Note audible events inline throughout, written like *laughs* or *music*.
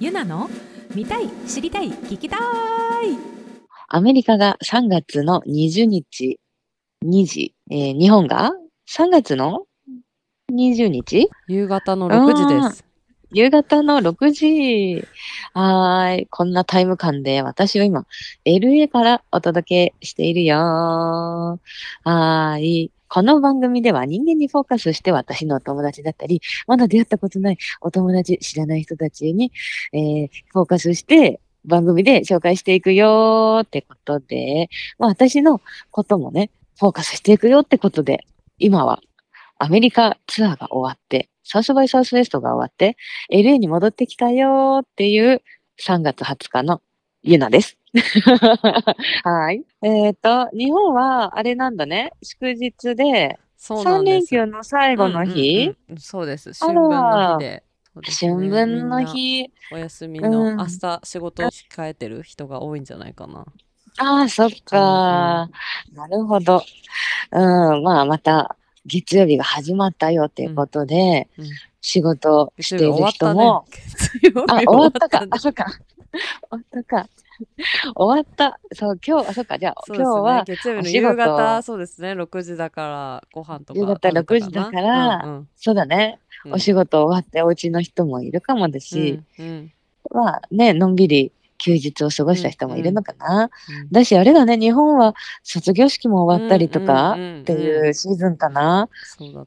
ゆなの見たい知りたい聞きたいアメリカが3月の20日2時、えー日本が3月の20日？夕方の6時です。夕方の6時。はーい。こんなタイム感で私は今、LA からお届けしているよはーい。この番組では人間にフォーカスして私のお友達だったり、まだ出会ったことないお友達、知らない人たちに、えーフォーカスして番組で紹介していくよーってことで、まあ私のこともね、フォーカスしていくよってことで、今はアメリカツアーが終わって、サウスバイサウスウェストが終わって、LA に戻ってきたよーっていう3月20日のゆなです。*laughs* はい。えっ、と、日本はあれなんだね。祝日で、3そうなんです。連休の最後の日、うんうんうんそうです。春分の日で。ね春分の日。お休みうんの明日仕事を控えてる人が多いんじゃないかな。ああ、そっか、なるほど。うん、まあまた月曜日が始まったよっていうことで、うんうん仕事している人も、月曜日あ、終わったか。*laughs* ねあ、そっか。*laughs* 終わったか。*laughs* 終わった。そう、今日、あ、そっか。じゃあ、そうですね。今日は、月曜日の夕方、そうですね、6時だから、ご飯とか夕方食べた6時だからうんうん。そうだね。うん。お仕事終わってお家の人もいるかもだし、うんうん。まあね、のんびり休日を過ごした人もいるのかな。うん。だし、あれだね、日本は卒業式も終わったりとかうんうんうんうん。っていうシーズンかな。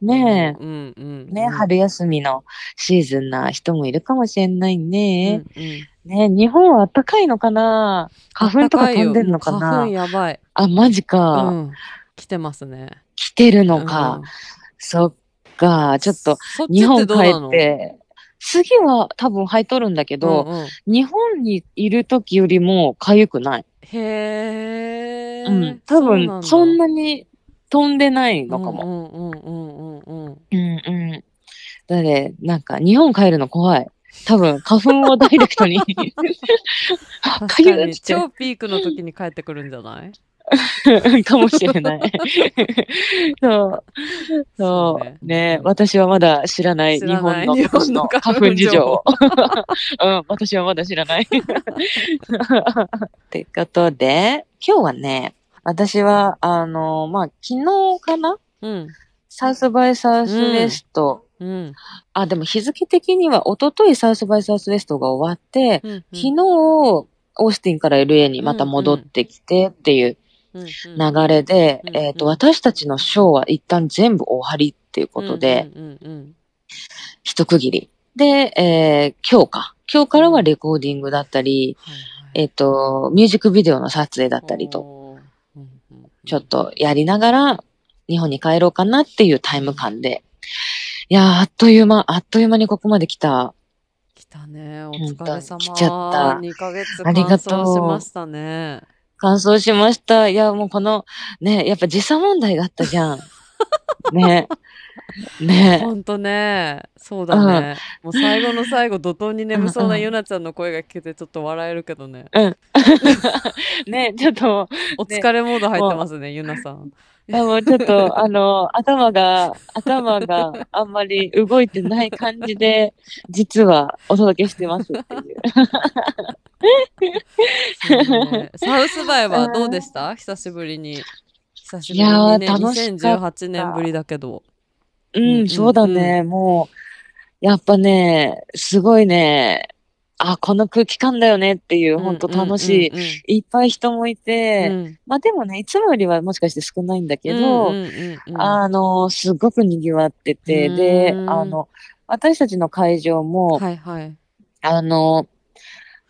ねえ。うんうんね、うん。春休みのシーズンな人もいるかもしれないね。うんうんね、日本は暖かいのかな？花粉とか飛んでんのかあったかいよもう花粉なやばい。あ、マジか。うん。来てますね。来てるのか。うんそっか。ちょっと、日本帰って次は多分入っとるんだけど、うんうん日本にいる時よりも痒くない。へえ。うん。多分、そんななに飛んでないのかも。も。うんうんうんうんうん。うんうん。だって、なんか、日本帰るの怖い。多分、花粉をダイレクトに。確かゆいってかに超ピークの時に帰ってくるんじゃない？*laughs* かもしれない。そう。そそううねね。うん私はまだ知らない知日本の花粉事情を。*laughs* うん、私はまだ知らない。ってことで、今日はね、私は、あの、まあ、昨日かな？うん。サウスバイサウスウェスト。うん。あ、でも日付的には、一昨日サウスバイサウスウェストが終わって、うんうん昨日、オースティンから LA にまた戻ってきてっていううんうん流れで、うんえっ、と、うん私たちのショーは一旦全部終わりっていうことで、うんうんうん一区切り。で、えー今日か。今日からはレコーディングだったり、はいはいえっ、と、ミュージックビデオの撮影だったりと、おーうんうんちょっとやりながら、日本に帰ろうかなっていうタイム感で。いやー、あっという間、あっという間にここまで来た。来たね。おん疲れ様。来ちゃった2ヶ月あり乾がとう燥しましたね。完走しました。いや、もうこの、ね、やっぱ時差問題があったじゃん。*laughs* ね。ね。ほんとね。そうだね。もう最後の最後、怒涛に眠そうなゆなちゃんの声が聞けてちょっと笑えるけどね。ね、ちょっと、お疲れモード入ってますね、ゆなさん。いやもうちょっと、*laughs* あの、頭が、頭があんまり動いてない感じで、実はお届けしてますっていう。ねサウスバイはどうでした？久しぶりに。久しぶりいやーにね。楽しかった2018年ぶりだけど。うん、うんそうだね、もう、やっぱね、すごいね、あ、この空気感だよねっていう、ほんと楽しい。いっぱい人もいて、うんまあでもね、いつもよりはもしかして少ないんだけうんど、あの、すごく賑わってて、で、うんあの、私たちの会場も、はいはい。あの、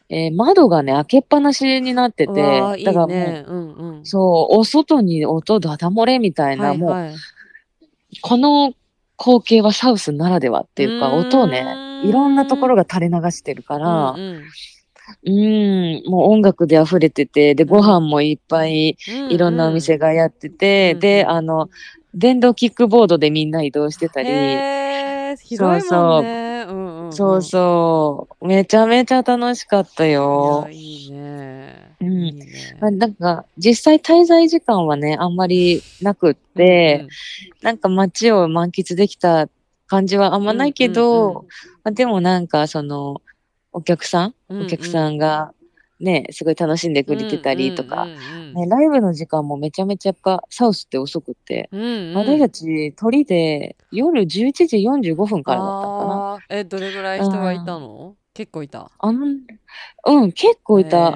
えー窓がね、開けっぱなしになってて、だからもう、いね。うんうん。そう、お外に音だだ漏れみたいな、もう、はいはいこの光景はサウスならではっていうか、音をね、いろんなところが垂れ流してるからう、んうん、もう音楽で溢れてて、で、ご飯もいっぱい、うんいろんなお店がやってて、うんで、うん。あの、電動キックボードでみんな移動してたり、へー広いもんね。うんうそうそう、めちゃめちゃ楽しかったいよや。いいね。うん。いいね。まあなんか、実際滞在時間はね、あんまりなくって、なんか街を満喫できた感じはあんまないけど、うんうんうん。まあ、でもなんかその、お客さん、うんうん。お客さんがね、すごい楽しんでくれてたりとか、うんうんね、ライブの時間もめちゃめちゃやっぱサウスって遅くって、うんうん。私たち鳥で夜11時45分からだったのかな。え、どれぐらい人がいたの？結構いた。あの、うん、結構いた。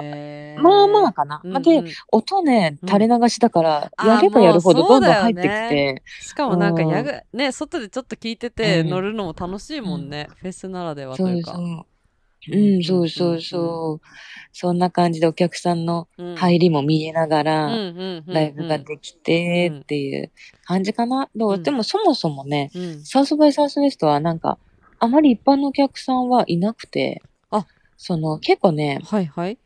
まあまあかな。うんうん。で、音ね、うん垂れ流しだから、あーやればやるほどどんどん入ってきねて、しかもなんかうん。やぐ、ね、外でちょっと聞いててうん。乗るのも楽しいもんね。フェスならではとそいううか。そう。うん、そうそうそう。そんな感じでお客さんのうん。入りも見えながら、うんうんうんライブができてっていう感じかな。どううんでもそもそもね、うんサウスバイサウスウェストはなんか、あまり一般のお客さんはいなくて、あその結構ね、はいはい。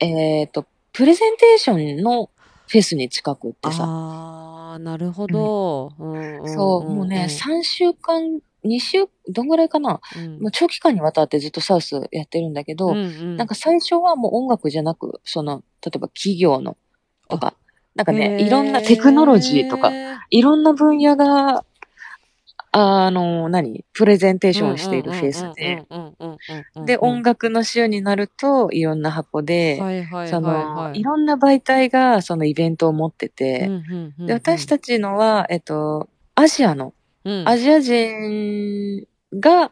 えっ、と、プレゼンテーションのフェスに近くってさ、ああ、なるほど。そう、もうね、3週間、2週、どんぐらいかな、うん。もう長期間にわたってずっとサウスやってるんだけど、うんうん。なんか最初はもう音楽じゃなく、その、例えば企業のとか、なんかね、いろんなテクノロジーとか、へいろんな分野が、あの、何プレゼンテーションしているフェスで。で、音楽の週になると、いろんな箱で、そはいの、はいい。ろんな媒体がそのイベントを持ってて、で、私たちのは、えっと、アジアの、ちアジア人が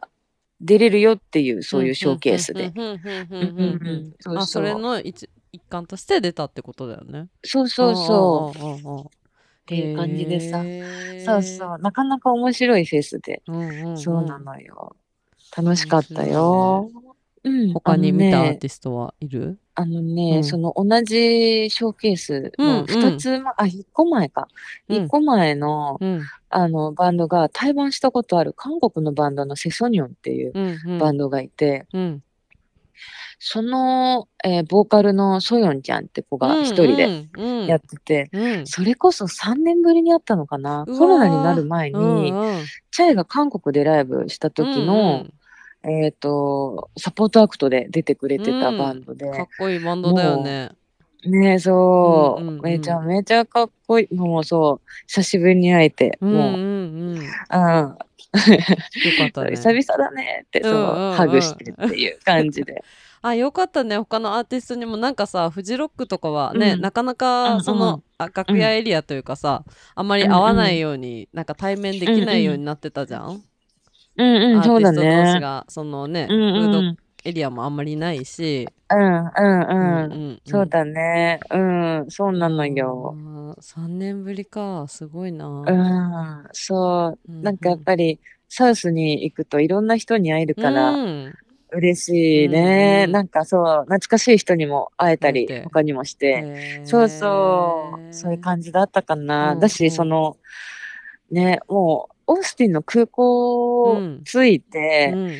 出れるよっていう、そういうショーケースで。それの一一環として出たってことだよね。そうそうそう。っっていう感じでさそうそう。なかなか面白いフェスで。そうなのよ。楽しかったよ。うん。他に見たアーティストはいるあのね、うん。その同じショーケースのうんうん。二つま、あ、一個前か。うん。一個前の、うん。あの、バンドが対バンしたことある韓国のバンドのセソニョンっていううんうん。バンドがいて、うん。その、えーボーカルのソヨンちゃんって子が一人ででやってて、うん。それこそ3年ぶりに会ったのかな？コロナになる前に、うんうん。チャイが韓国でライブした時の、えっ、と、サポートアクトで出てくれてたバンドで、うんかっこいいバンドだよね。ねえ、そう、うんうんうんめちゃめちゃかっこいい。もうそう、久しぶりに会えて、うんもう、うんうん。ようん、かったね。久々だねって、そう、うんうんうんハグしてっていう感じで。*laughs* あ、よかったね。他のアーティストにもなんかさ、フジロックとかはね、うんなかなうんうんかその、あ楽屋エリアというかさ、あんまり会わないように、なんか対面できないようになってたじゃん。うんうん、アーテそうだィスト同士ね。が、そのね、うんうん。フードうんエリアもあんまりないし。うんうん。んそうだね。うん、そうなのよ。3年ぶりか、すごいな。うん、そう。うんなんかやっぱり、サウスに行くといろんな人に会えるから、うん嬉しいね。うんうんなんかそう、懐かしい人にも会えたり会えて、他にもして。へーそうそう、そういう感じだったかな。だし、うんうんその、ね、もう、オースティンの空港うん着いて、うん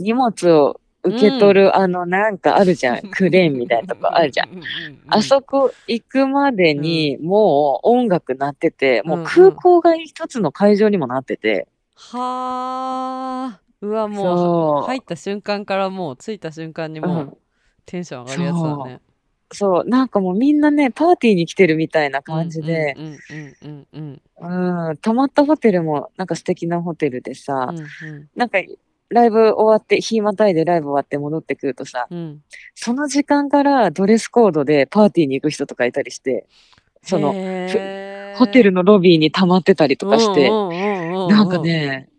荷物を受け取る、あの、なんかあるじゃん。*laughs* クレーンみたいなとこあるじゃん。あそこ行くまでに、もう音楽鳴ってて、もう空港が一つの会場にもなってて、はあ。うわ、もそうう、入った瞬間からもう、着いた瞬間にう、もうんテンション上がるやつだね。そう、なんかもうみんなね、パーティーに来てるみたいな感じで、うんうんうんうんうんうん、泊まったホテルもなんか素敵なホテルでさ、うんなんかライブ終わって、日またいでライブ終わって戻ってくるとさ、うんうんその時間からドレスコードでパーティーに行く人とかいたりして、その、ホテルのロビーに溜まってたりとかして、うんうんうんうん。なんかね、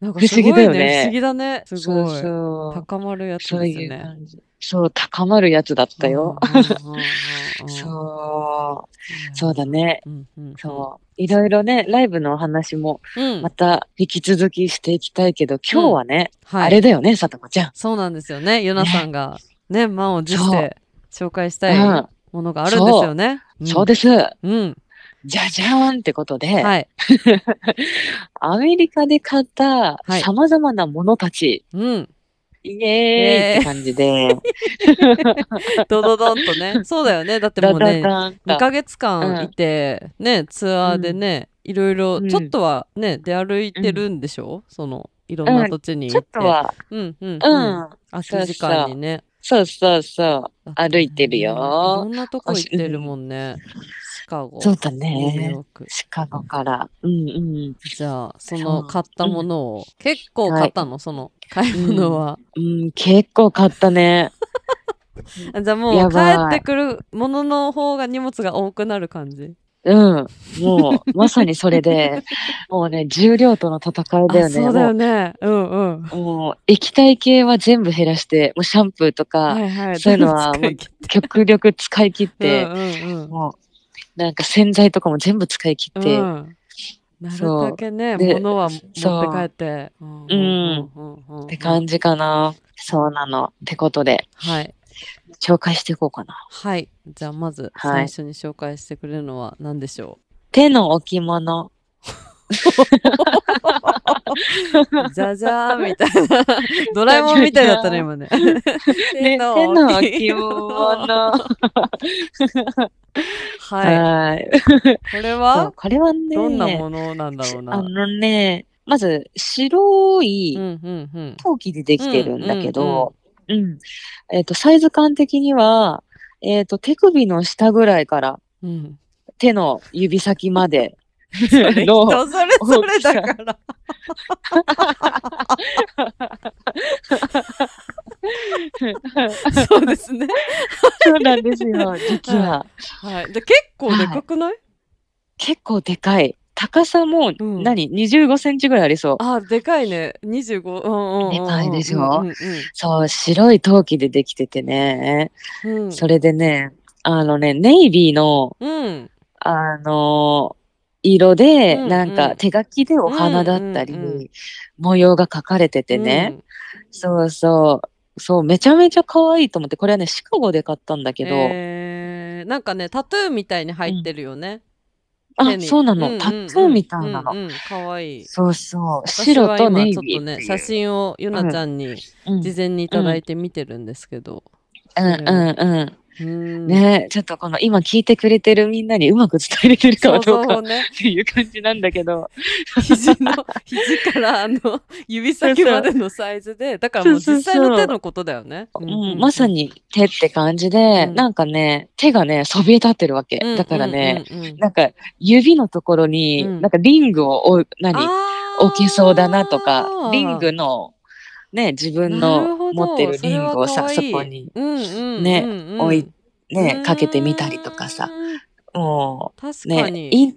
なんか不思議だよねすごい不思議だね。すそうごい。そう、高まるやつですね。感じ。そう、高まるやつだったよ。うんうんうんうんうん。そう、そうだね。うんうんうん。そう。いろいろね、ライブのお話もうん。また引き続きしていきたいけど、今日はね、はいあれだよね、さとこちゃん。そうなんですよね。ゆなさんがね、満を持して紹介したいうんものがあるんですよね。そうです。うん。じゃじゃーんってことで、はい。*laughs* アメリカで買ったはい様々なものたち、うん。イエーイって感じで、*laughs* ドドドンとね。そうだよね。だってもうね、2ダンとヶ月間いて、ね、ツアーでね、いろいろ、うんちょっとはね、出歩いてるんでしょ？その、いろんな土地にち行って。ょっとは、うんうんううん。ん、空き時間にね。そうそうそう、歩いてるよいろんなとこ行ってるもんね。しカゴ。そうだね。シカゴから。うんうん。じゃあ、その買ったものを、結構買ったの、その買い物は。うん、結構買ったね。あ *laughs* じゃあもう帰ってくるものの方が荷物が多くなる感じ？うん。もう、まさにそれで、*laughs* もうね、重量との戦いだよね。あそうだよね。うんうん。もうもう液体系は全部減らして、もうシャンプーとか、はいはい。そういうのは全部使い切って極力使い切って、うんうんうんもう、なんか洗剤とかも全部使い切って、うんなるだけね、で物は持って帰って。うんうんうんって感じかな。そうなの。ってことで、はい。紹介していこうかな。はい。じゃあまずはい最初に紹介してくれるのは何でしょ手の置物。うじゃじゃーんみたいな。ドラえもんみたいだったね、今ね。*laughs* ね手の置物。*laughs* はい。これは？これはね、どんなものなんだろうな。あのね、まず白い。陶器でできてるんだけど、うんえっ、と、サイズ感的には、えっ、と、手首の下ぐらいからうん。手の指先までそれの人それぞれだから。*laughs* そうですね。そうなんですよ、*laughs* 実は。はい。で結構でかくない、結構でかい。高さも、うん何 ?25 センチぐらいありそう。あ、でかいね。25。うんうんうんうん。でかいでしょ？うんそう、白い陶器でできててね。うんうん。それでね、あのね、ネイビーの、うん。あの色で、なんか手書きでお花だったり、模様が描かれててね。そうそう。そう、めちゃめちゃ可愛いと思って、これはね、シカゴで買ったんだけど、えーなんかね、タトゥーみたいに入ってるよね。あそうなの、タトゥーみたいなの。かわいい。そうそう。白とネイ今ちょっとね。写真をゆなちゃんにうん事前にいただいて見てるんですけど。うんうんうん。うん。ねちょっとこの今聞いてくれてるみんなにうまく伝えれてるかどうか。っていう感じなんだけど。肘の、肘からあの、指先までのサイズで、だからもう実際の手のことだよね。うん、まさに手って感じで、うんなんかね、手がね、そびえ立ってるわけ。だからね、なんか指のところに、うんなんかリングを何置けそうだなとか、リングの、ね、自分の持ってるリングをさ、そこにうんうんうんうん、ね置い、うん、ねかけてみたりとかさ、もう。ね、い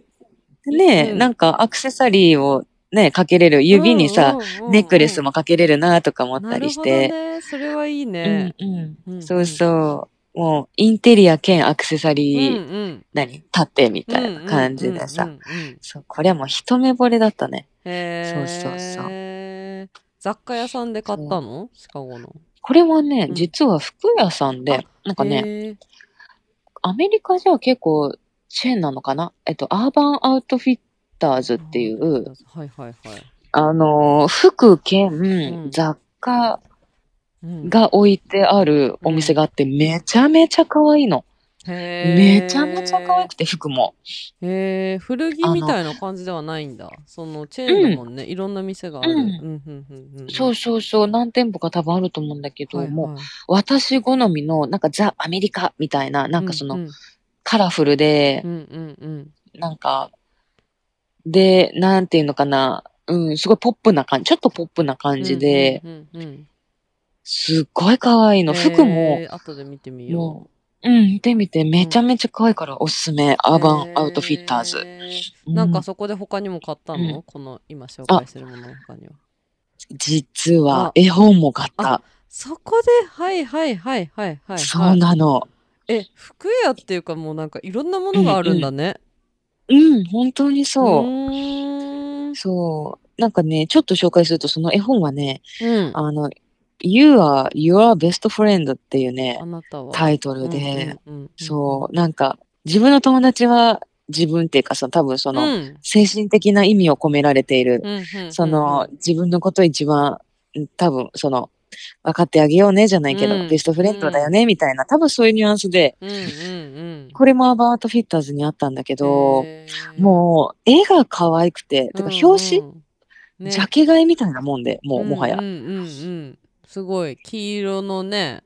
ね、うんなんかアクセサリーをね、かけれる、指にさ、うんうんうんうんネックレスもかけれるなとか思ったりして、ね。それはいいね。うんうんうんうんそうそう。もう、インテリア兼アクセサうんリー、うん。何盾みたいな感じでさ。うんうんうんうんそう、これはもう一目惚れだったね。へそうそうそうー雑貨屋さんで買ったの？シカゴの。これはね、うん。実は服屋さんで、なんかね、アメリカじゃ結構チェーンなのかな？えっと、アーバンアウトフィッターズっていう、はいはいはい。あのー、服兼ん。雑貨うん。が置いてあるお店があって、めちゃめちゃ可愛いの。めちゃめちゃ可愛くて、服も。へえ、古着みたいな感じではないんだ。そのチェーンだもんね。いろんな店がある。ううんんうんうんうん。そうそうそう、何店舗か多分あると思うんだけど、はいはいもう、私好みの、なんかザ・アメリカみたいな、なんかその、うんうんカラフルでう、んうんうん。なんか、で、なんていうのかな、うん、すごいポップな感じ、ちょっとポップな感じで、うんうんうんすっごい可愛いの。服も、後で見てみよもう、うん、見てみて、めちゃめちゃ可愛いからおすすめ、う。アーバンアウトフィッターズ。なんかそこで他にも買ったの、うんこの今紹介してるものの他には。実あは、絵本も買った。そこで、はいはいはいはいはい、はい。そうなの。え、服屋っていうかもうなんかいろんなものがあるんだね。うん、本当にうそう。そう。なんかね、ちょっと紹介すると、その絵本はね、うん。あの、You are your best friend っていうね。タイトルで、うんうんうん、そう、なんか、自分の友達は自分っていうか、その多分その、うん。精神的な意味を込められている、うんうんうんその、自分のこと一番、うん多分その、分かってあげようねじゃないけど、うん。ベストフレンドだよねみたいな、多分そういうニュアンスで、うんうんうん。これもアバートフィッターズにあったんだけど、もう、絵が可愛くて、てか表紙、うんうん。ね。ジャケ買いみたいなもんで、もう、もはや。うん。うんうんうん。すごい黄色のね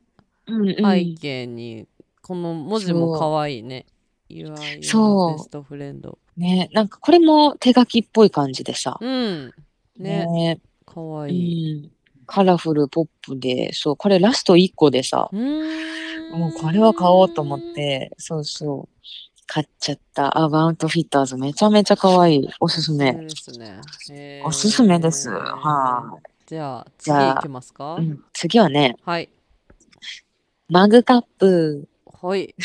うんうん背景にこの文字も可愛いね。You are your そう best friend. ね、なんかこれも手書きっぽい感じでさ。うん。ね、ねかいい。ん。カラフルポップで、そう、これラスト1個でさ。もうこれは買おうと思っ。て、そうそう、買っちゃった。アバウントフィッターズめちゃめちゃ可愛い。おすすめ。おすすめです。はじゃあ、次じゃあいきますか？い、うん。次はね、はい。マグカップ。はい。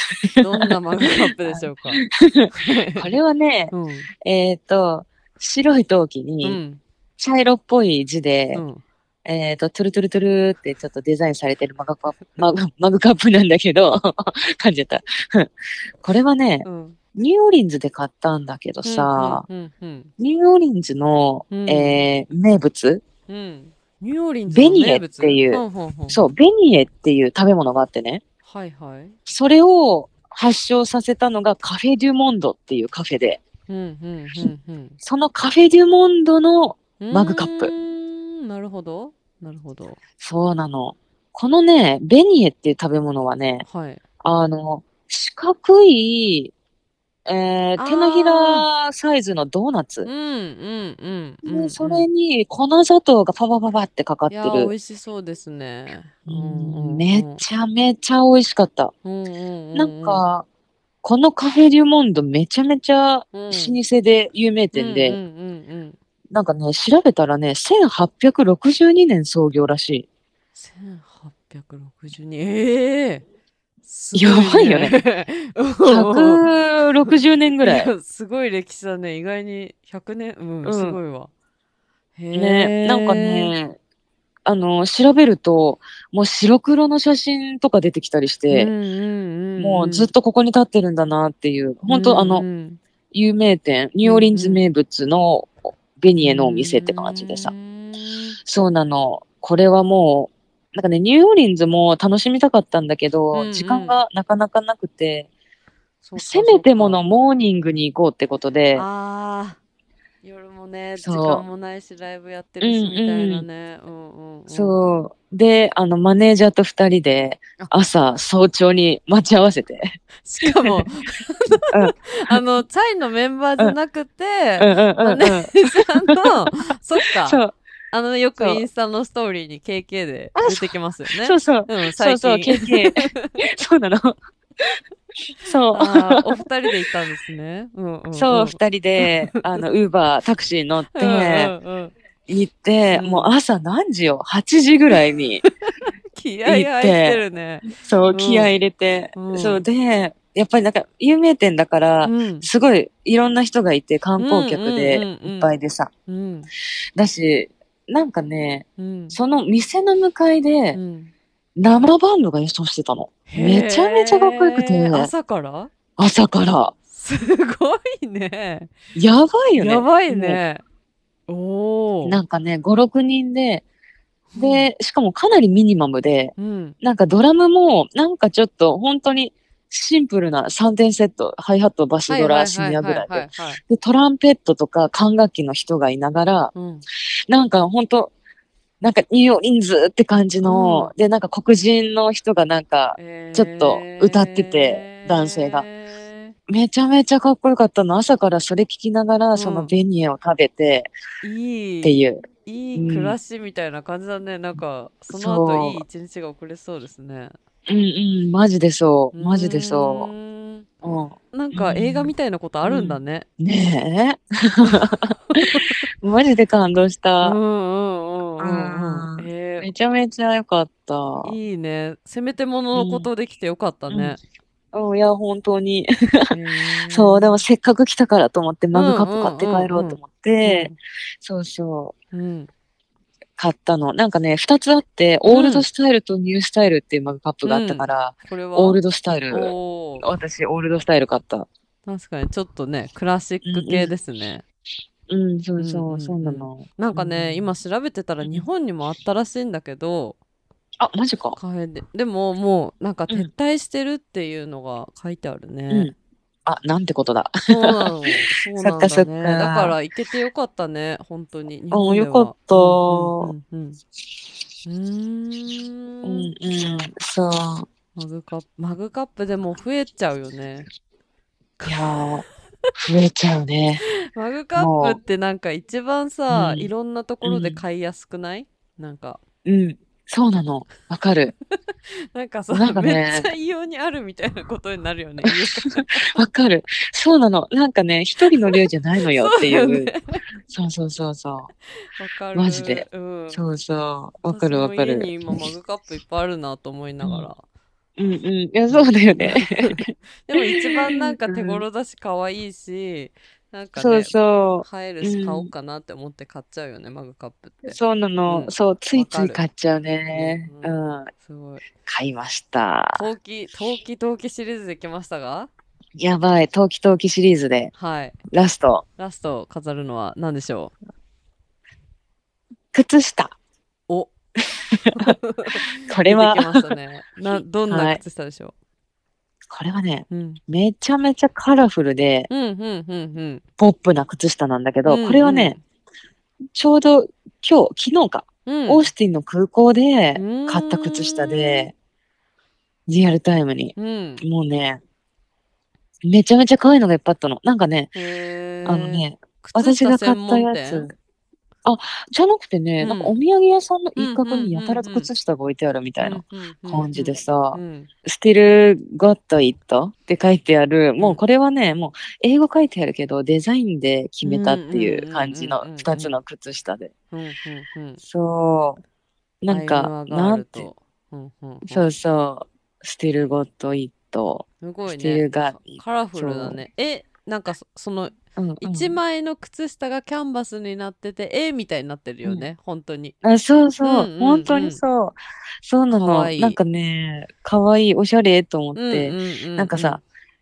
どんなマグカップでしょうか？*laughs* これはね、うん。えっ、と、白い陶器うにん。茶色っぽい字で、うん。えっ、と、トゥルトゥルトゥルってちょっとデザインされてるマグカップ、マグマグカップなんだけど、*laughs* 感じた。*laughs* これはね、うん。ニューオーリンズで買ったんだけどさ、うん。うん。ニューオーリンズの、うんえー名物、うん。ニューオーリンズベニエっていうそう、ベニエっていう食べ物があってね、はいはい。それを発祥させたのがカフェデュモンドっていうカフェで。そのカフェデュモンドの、マグカップなるほど。なるほど。そうなの。このね、ベニエっていう食べ物はね、はい。あの、四角い、えー手のひらサイズのドーナツうん。うんうんうそれに粉砂糖がパパパパってかかっていやー、美る。味しそうですね。ううんうんめちゃめちゃ美味しかった。うんうんうんうんなん、か、このカフェデュモンドめちゃめちゃうん、老舗で有名店で、うんうんうんなんかね、調べたらね、1862年創業らしい。1862ええすやばいよねね。160年ぐらい。やすごい歴史だね。意外に100年、うん、うんすごいわ。へね、えなんか、ね、あの、調べると、もう白黒の写真とか出てきたりして、うんうんうん、もうずっとここに立ってるんだなっていう、本当あの、うん有名店、ニューオーリンズ名物のベニエのお店って感じでさう。んそうなの。これはもう、なんかね、ニューオーリンズも楽しみたかったんだけど、うんうん。時間がなかなかなくて、せめてものモーニングに行こうってことで、ああ、夜もね、時間もないし、ライブやってるし、みたいなね。うんうんうん。そう。で、あの、マネージャーと二人であ、朝、早朝に待ち合わせて。*laughs* しかも、*laughs* あの、チャイのメンバーじゃなくて。マネージャーの、そっか、あの、よくインスタのストーリーに KK で出てきますよね。そうそう。うん、最そうそう、近。KK。*laughs* そうなの。そう。お二人で行ったんですね。うんうん、うん。そう、二人で、あの、ウーバー、タクシー乗って、うんうんうん。行って、うんもう朝何時よ ?8 時ぐらいに、*laughs* 気合い入ってるね。そうう、ん気合い入れて、うんそうで、やっぱりなんか、有名店だから、うん。すごいいろんな人がいて、観光客でいっぱいでさ。うん。だし、なんかね、うん。その店の向かいでう、ん生バンドが演奏してたの。めちゃめちゃかっこよくて朝から？朝から。すごいね。やばいよね。やばいね。おお。なんかね、5、6人で、で、しかもかなりミニマムで、うん。なんかドラムも、なんかちょっと本当にシンプルな3点セット、ハイハット、バスドラ、シニアぐらいで。で、トランペットとか管楽器の人がいながら、うん。なんか本当なんかニューオンズって感じの、うで、なんか黒人の人がなんか、えーちょっと歌ってて男性がへめちゃめちゃかっこよかったの。朝からそれ聞きながら、そのベニエを食べてーいい。っていう。いい暮らしみたいな感じだね。なんか、その後いい一日が遅れそうですね。うんうん、マジでそう。マジでそうう。うん。なんか映画みたいなことあるんだね。ねえ。*laughs* マジで感動した。うんうんうんうんうん。うんえめちゃめちゃ良かった。ーいいね。せめてもののことできてよかったね。うん、いや、本当に。そう、でもせっかく来たからと思って、マグカップ買って帰ろうと思って、そうそう、うん。買ったの。なんかね、二つあって、オールドスタイルとニュースタイルっていうマグカップがあったから、これは？オールドスタイル。私、オールドスタイル買った。確かにちょっとね、クラシック系ですね。うん、そうそう、うんうんうんそうなの。なんかね、うん今調べてたら日本にもあったらしいんだけど、あ、マジか。カフェで。でももうなんか撤退してるっていうのが書いてあるね。うん。あ、なんてことだ。そうなの。そうなんだ、ね。そっかそっかだから行けてよかったね、本当に。日あよかったうんうんうんうん。うんん。うん、そう。マグカップ、マグカップでも増えちゃうよね。いやー、増えちゃうね。*laughs* マグカップってなんか一番さ、うんいろんなところで買いやすくない、なんか、うん。そうなの。わかる。*laughs* なんかさ、なんかねめっちゃ異様にあるみたいなことになるよね。*laughs* わかる。そうなの。なんかね、一人の量じゃないのよっていう。そうよねそうそうそうそわかる。マジでうんう。。そうそう。わかるわかる。家に今マグカップいっぱいあるなと思いながら。うんうん。いや、そうだよね。*laughs* でも一番なんか手頃だし可愛いし、なんかね、そうそ映えるし買おうかなって思って買っちゃうよね、マグカップってう。。そうなの。うんそう、ついつい買っちゃうね。ううんん。すごい。買いました。陶器、陶器、陶器シリーズできましたが？やばい。陶器陶器シリーズで、はい。ラスト。ラスト飾るのは何でしょう？靴下。お *laughs* これはね。な、どんはない靴下でしょこれはね、う、うん。めちゃめちゃカラフルで、うん、うん、うん、うん。ポップな靴下なんだけど、うんこれはね、ちょうど今日、昨日か、うん、オースティンの空港でうん買った靴下で、リアルタイムに。うん。もうね、めちゃめちゃ可愛いのがいっぱいあったの。なんかね、あの、ね、私が買ったやつ。あ、じゃなくてね、うんなんかお土産屋さんの一角にやたらと靴下が置いてあるみたいな感じでさ。 Still Got It って書いてある、もうこれはね、もう英語書いてあるけど、デザインで決めたっていう感じのうんうんうんうんうん二つの靴下で。そう。なんか、なんて、ルとうんうんうんそうそう、 Still Got It。すごいスティルね。柄カラフルだね。え、なんかそそのうんうん一枚の靴下がキャンバスになってて、絵みたいになってるよね、本当に。あそうそう、うんうんうん本当にそう。そうなの。かわいいなんかね、かわいい、おしゃれと思って、うんうんうんうんなんかさ、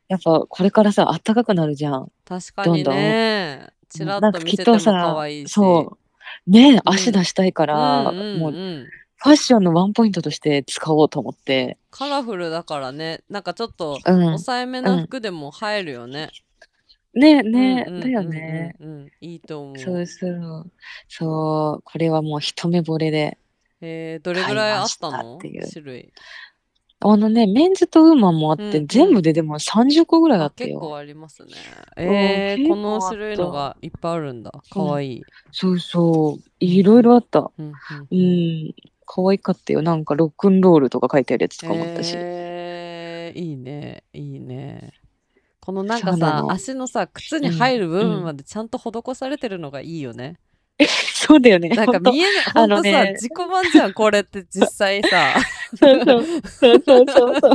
やっぱこれからさ、あったかくなるじゃん。確かにね。ちらっと見せてとさ可愛いし。そう。ね、ん足出したいから、うんうんうんもうファッションのワンポイントとして使おうと思って。カラフルだからね、なんかちょっとうん。抑えめな服でも映えるよね。ねね、うんうんうんうんだよね。うん、いいと思う。そうそう。そう、これはもう一目惚れで。えー、どれぐらいあったの？っていう種類。あのね、メンズとウーマンもあって、うんうん全部ででも30個ぐらいあったよ。あ結構ありますね。えー、この種類のがいっぱいあるんだ。かわいい。そうそう。いろいろあった。うんうんうん。可愛かったよ。なんかロックンロールとか書いてあるやつとかもあったし。えー、いいね、いいね。このなんかさ、足のさ、靴に入る部分までちゃんと施されてるのがいいよね。そうだよね。なんか見えない、あのほんとさ、ね自己満じゃん、これって実際さ。そうそうそうそうそうそう。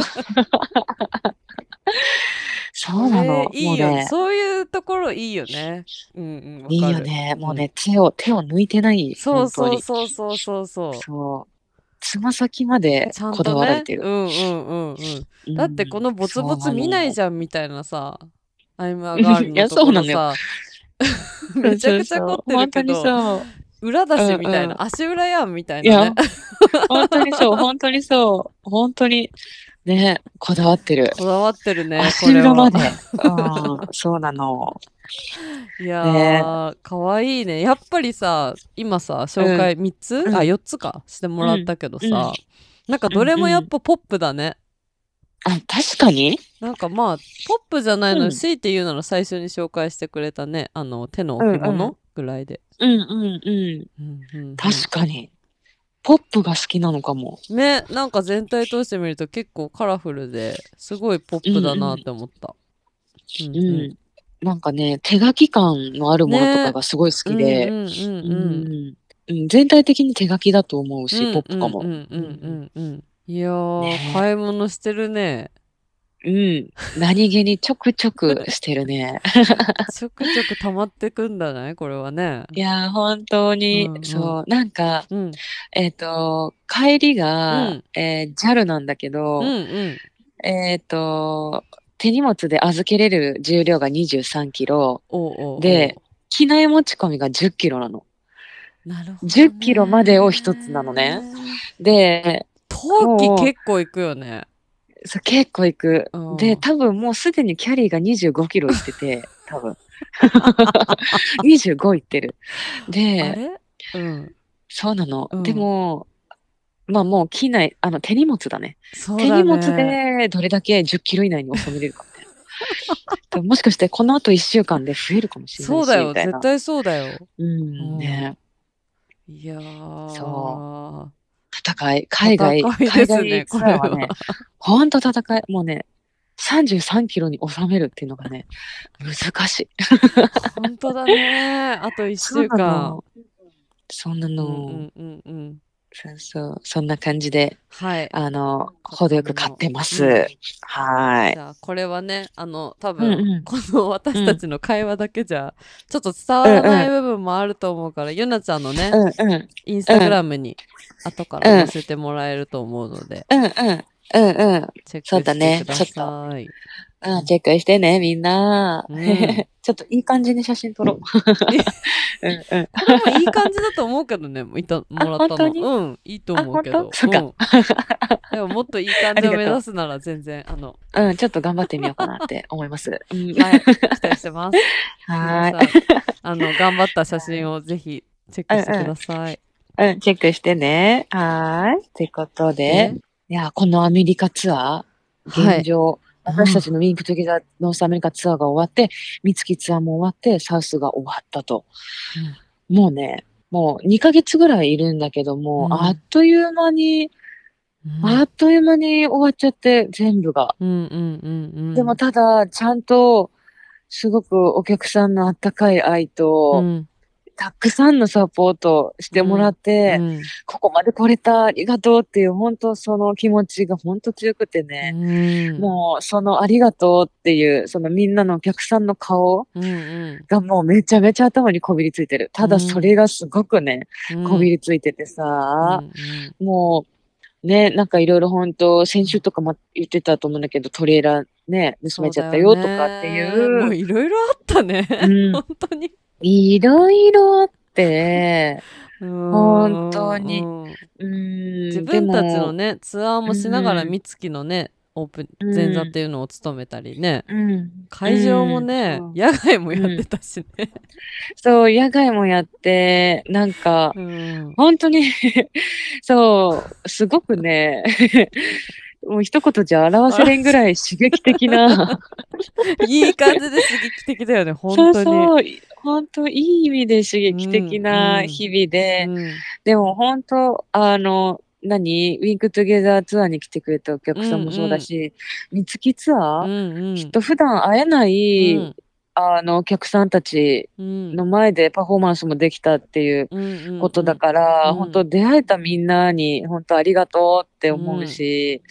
そうなの。えーいいよ、ね、そういうところいいよね。うんうん、いいよね。もうね、手を、手を抜いてない。そうそうそうそうそう。そう。つま先までちゃんことだわらねれて。る。うんうんうんうん。だってこのボツボツ見ないじゃんみたいなさ、アイムアガールのところそうなのよさ、*laughs* めちゃくちゃ凝ってるけそうそうそう本当ど、に裏だしみたいな、うんうん足裏やんみたいそう。いやなね。、本当にそう、本当にそう。本当に、ね、こだわってる。こだわってるね、こ足れは。裏まで。うん、そうなの。いやー、かわいいね。やっぱりさ、今さ、紹介3つ、うんあ、4つかしてもらったけどさ、うんうんなんかどれもやっぱポップだね。あ、確かに？なんかまあ、ポップじゃないのに、うん強いて言うなら最初に紹介してくれたね、あの、手の置物んぐらいで。うんうんうん。うんうんうん確かに。ポップが好きなのかも。ね、なんか全体通してみると結構カラフルですごいポップだなって思った。うんうん。なんかね、手書き感のあるものとかがすごい好きで、うんうんうんううんんうん全体的に手書きだと思うし、うんポップかも。うんうんうんうんいやー、ね買い物してるね。うん。何気にちょくちょくしてるね。*laughs* ちょくちょく溜まってくんだね、これはね。いやー、本当に、うんうんそう、なんか、うん。えっ、と、帰りが、うんえー JAL なんだけど、うんうん。えっ、と、手荷物で預けれる重量が23キロ、で、機内持ち込みが10キロなの。なるほど、ね。10キロまでを一つなのね。で、陶器結構いくよね。そう結構行くうん。で、多分もうすでにキャリーが25キロ行ってて、*laughs* 多分。*laughs* 25行ってる。あで、れ？うん。そうなの。うんでも、まあもう機内、あの手荷物だね。ね。手荷物でどれだけ10キロ以内に収めれるかみたいな。*laughs* でももしかしてこの後一週間で増えるかもしれないし。そうだよ、絶対そうだよ。うん、ね。いやー。そ戦い、海外、戦いです海外ね、こツアれは。ーはね、ほんと戦い、もうね、33キロに収めるっていうのがね、難しい。本当だね。あと1週間。そうなうんの。うんうんうん。そうそう。そんな感じで、はい。あの、程よく買ってます。うんはじゃあこれはねあの多うんうん分この私たちの会話だけじゃちょっと伝わらない部分もあると思うから、ゆなちゃんのねい。うんうん。インスタグラムに後から載せてもらえると思うので、うんうん。うんうん。チェックそうだねしてください。うん、チェックしてね、みんな。うん *laughs* ちょっといい感じに写真撮ろう。うん *laughs* うん。これもいい感じだと思うけどね、いたもらったの。うん、いいと思うけど。でももっといい感じを目指すなら全然、あの、うん、ちょっと頑張ってみようかなって思います。うんはい、期待してます。*laughs* は皆さんあの、頑張った写真をぜひチェックしてください。い。うん、チェックしてね。はーい。ってことで、いや、このアメリカツアー、はい現状、私たちの Wink Together North America Tour が終わって、三月ツアーも終わって、サウスが終わったと。もうね、もう2ヶ月ぐらいいるんだけども、うんあっという間に、うんあっという間に終わっちゃって、全部が。うんうんうんうん。でもただ、ちゃんと、すごくお客さんのあったかい愛と、うん、たくさんのサポートしてもらって、うん。ここまで来れた、ありがとうっていう、本当その気持ちが本当強くてね、うん、もうそのありがとうっていう、そのみんなのお客さんの顔うんうん。がもうめちゃめちゃ頭にこびりついてる。ただそれがすごくね、うん、こびりついててさ、うんもう、ね、なんかいろいろ本当、先週とかも言ってたと思うんだけど、トレーラーね、盗めちゃったよとかっていう。う、いろいろあったね。うん。*laughs* 本当に。いろいろあって、本 *laughs* 本当に。自分たちのね、ツアーもしながらうん三月のね、オープン、うん。前座っていうのを務めたりね、うん、会場もね、うん。野外もやってたしね。そう、野外もやって、なんか、うん。本当に、*laughs* そう、すごくね、もう一言じゃ表せれんぐらい刺激的な、*laughs* いい感じで刺激的だよね、本そう当に。そう、本当いい意味で刺激的うんな日々で、うん。でも本当、あの、何？ウィンクトゥゲザーツアーに来てくれたお客さんもそうだし、三月ツアー、うんうん。きっと普段会えない、うんあの、お客さんたちうん。の前でパフォーマンスもできたっていううんことだから、うん。本当出会えたみんなに本当ありがとうって思うし、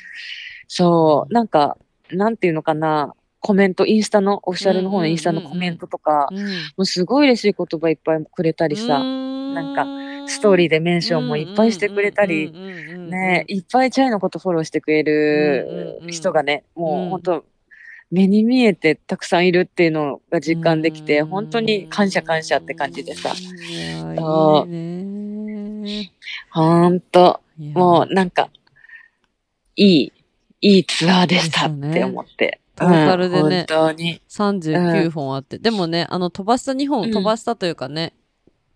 そう、なんか、なんていうのかな、コメント、インスタの、オフィシャルの方のインスタのコメントとか、うん。もうすごい嬉しい言葉いっぱいくれたりさ、なんかストーリーでメンションもいっぱいしてくれたり、ね、いっぱいチャイのことフォローしてくれるうんうんうん人がね、うん。もう本当、目に見えてたくさんいるっていうのが実感できて、うん。本当に感謝感謝って感じでさ、本当、もうなんか、いい、いいツアーでしたって思って。トータルでねうん本当に。39本あって、でもねあの飛ばした2本、うん。飛ばしたというかね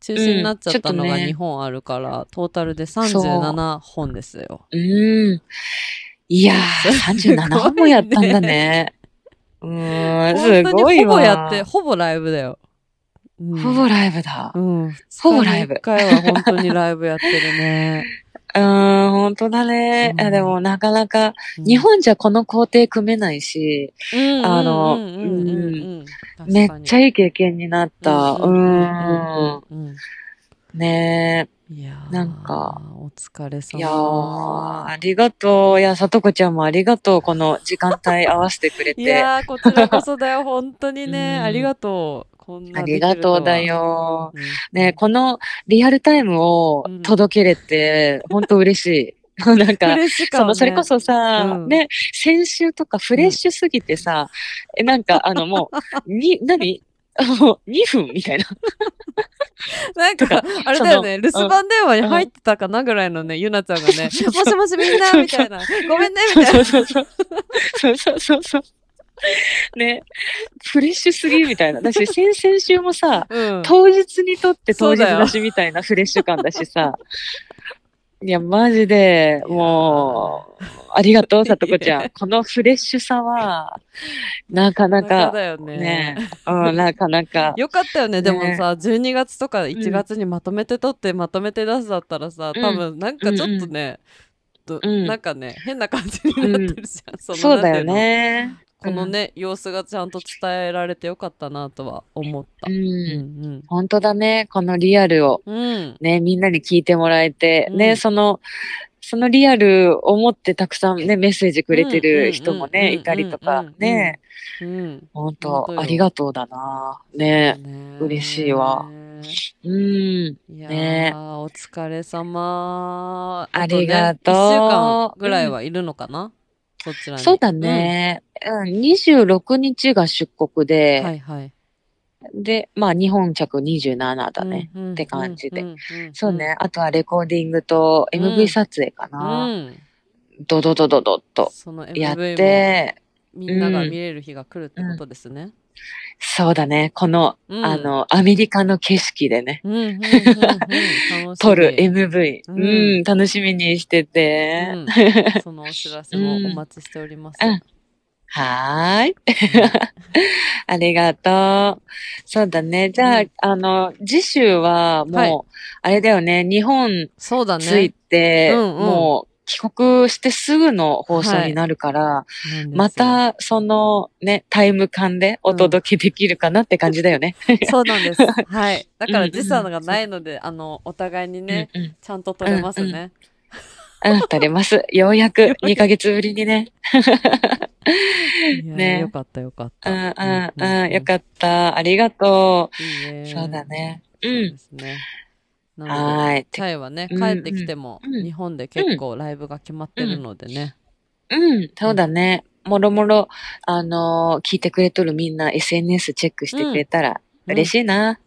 中止になっちゃったのがうん。ちょっとね2本あるから、トータルで37本ですよ。うん。いやー、*laughs* 37本もやったんだね。うーん、す本当ごいほぼやってほぼライブだよ。うん。ほぼライブだ。うん、ほぼライブ。1回は本当にライブやってるね。*laughs* うーん、本当だね。うん。あでもなかなか、うん。日本じゃこの工程組めないし、うんあのめっちゃいい経験になった。うーん。うんねいやー。なんかお疲れえ。いやありがとう。いや、さとこちゃんもありがとう。この時間帯合わせてくれいて。やーこちらこそだよ本当にね、うんありがとうこんなありがとうだよ。うんねこのリアルタイムを届けれて、本当嬉しい。*laughs* なんか、嬉しかその、それこそさ、うんね、先週とかフレッシュすぎてさ、え、なんか、あの、もう、に、何？もう、2分みたいな。*laughs* なんか、あれだよね、留守番電話に入ってたかなぐらいのね、ゆなちゃんがね、もしもしみんなみたいな、ごめんねみたいな。そうそうそう。そうそう。ね、フレッシュすぎみたいな。だし、先々週もさ、うん。当日にとって当日だしみたいなフレッシュ感だしさ。いや、マジで、もう、ありがとう、さとこちゃん。*laughs* このフレッシュさは、なかななかか、だよね。ね、うん、なかなか。*laughs* よかったよね。でもねさ、12月とかん1月にまとめて撮ってまとめて出すだったらさ、うん多分なんかちょっとね、とうんなんかね、変な感じになってるじゃん。のそうだよ。なんていね。うのこのね、様子がちゃんと伝えられてよかったなとは思った。うん。ううんん本当だね。このリアルをうん。うん。ね、みんなに聞いてもらえて、うんね、その、そのリアルを持ってたくさんね、メッセージくれてる人もね、うんいたりとかね、うん。本本当ありがとうだな。ね、ね嬉しいわうん。いやー、ねお疲れ様。ありがとう1週間ぐらいはいるのかな、そちらに。そうだね。うん、26日が出国うん。で、はいはい。で、まあ日本着27だね。うんうんって感じでうんうんうんそうね。あとはレコーディングとうん MV 撮影かうな。ん。ドドドドドっとそのやって、みんなが見れる日が来るってことですね。そうだね。この、うんあの、アメリカの景色でね、撮る MV、ううんん、楽しみにしてて。うん、そのお知らせもお待ちしております。うんはーい。*laughs* ありがとう。そうだね。じゃあ、うんあの、次週はもう、はいあれだよね、日本そうだね。着いて、うんうんもう帰国してすぐの放送になるから、なんですよま、たそのね、タイム感でお届けできるかなって感じだよね。*laughs* そうなんです。はい。だからうんうん時差がないので、あの、お互いにね、うんうんちゃんと撮れますね。うん、撮れます。ようやく *laughs* 2ヶ月ぶりにね。ねよかったよかっうた。んうんうん、よかった。ありがといいね。う。そうだね。うそうでん。すね。なはので。チャイはね、うん帰ってきても、うん。日本で結構ライブが決まってるのでね。うん、そうだね。もろもろ、あのー聞いてくれとるみんな SNS チェックしてくれたらうん。嬉しいな。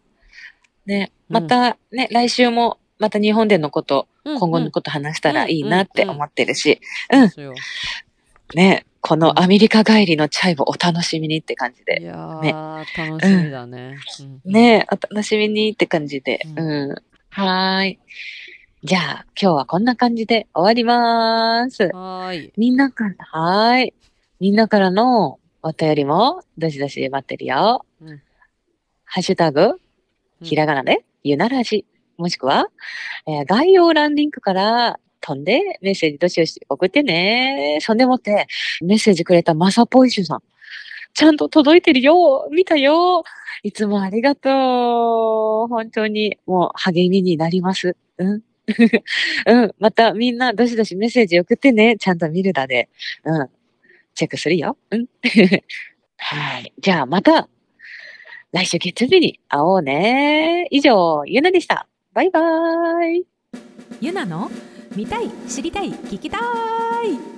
ね、うん。またね、来週もまた日本でのこと、うん今後のこと話したらいいなってうんうん思ってるし、うん。ね、このアメリカ帰りのチャイをお楽しみにって感じいで。やー、楽しみだね。うん。ね、お楽しみにって感じで。ううん。はーい。じゃあ、今日はこんな感じで終わりまーす。はーい。みんなから、はーい。みんなからのお便りも、どしどし待ってるよ。うんハッシュタグ、ひらがなで、ゆならじ、もしくは、えー概要欄リンクから飛んでメッセージどしどし送ってね。そんでもって、メッセージくれたマサポイシュさん。ちゃんと届いてるよ見たよいつもありがとう本当に、もう励みになります。うん *laughs* うん。またみんなどしどしメッセージ送ってね。ちゃんと見るだで。うん。チェックするよ。うん。*laughs* はい。じゃあまた、来週月曜日に会おうね。以上、ゆなでした。バイバーイ。ゆなの見たい知りたい聞きたい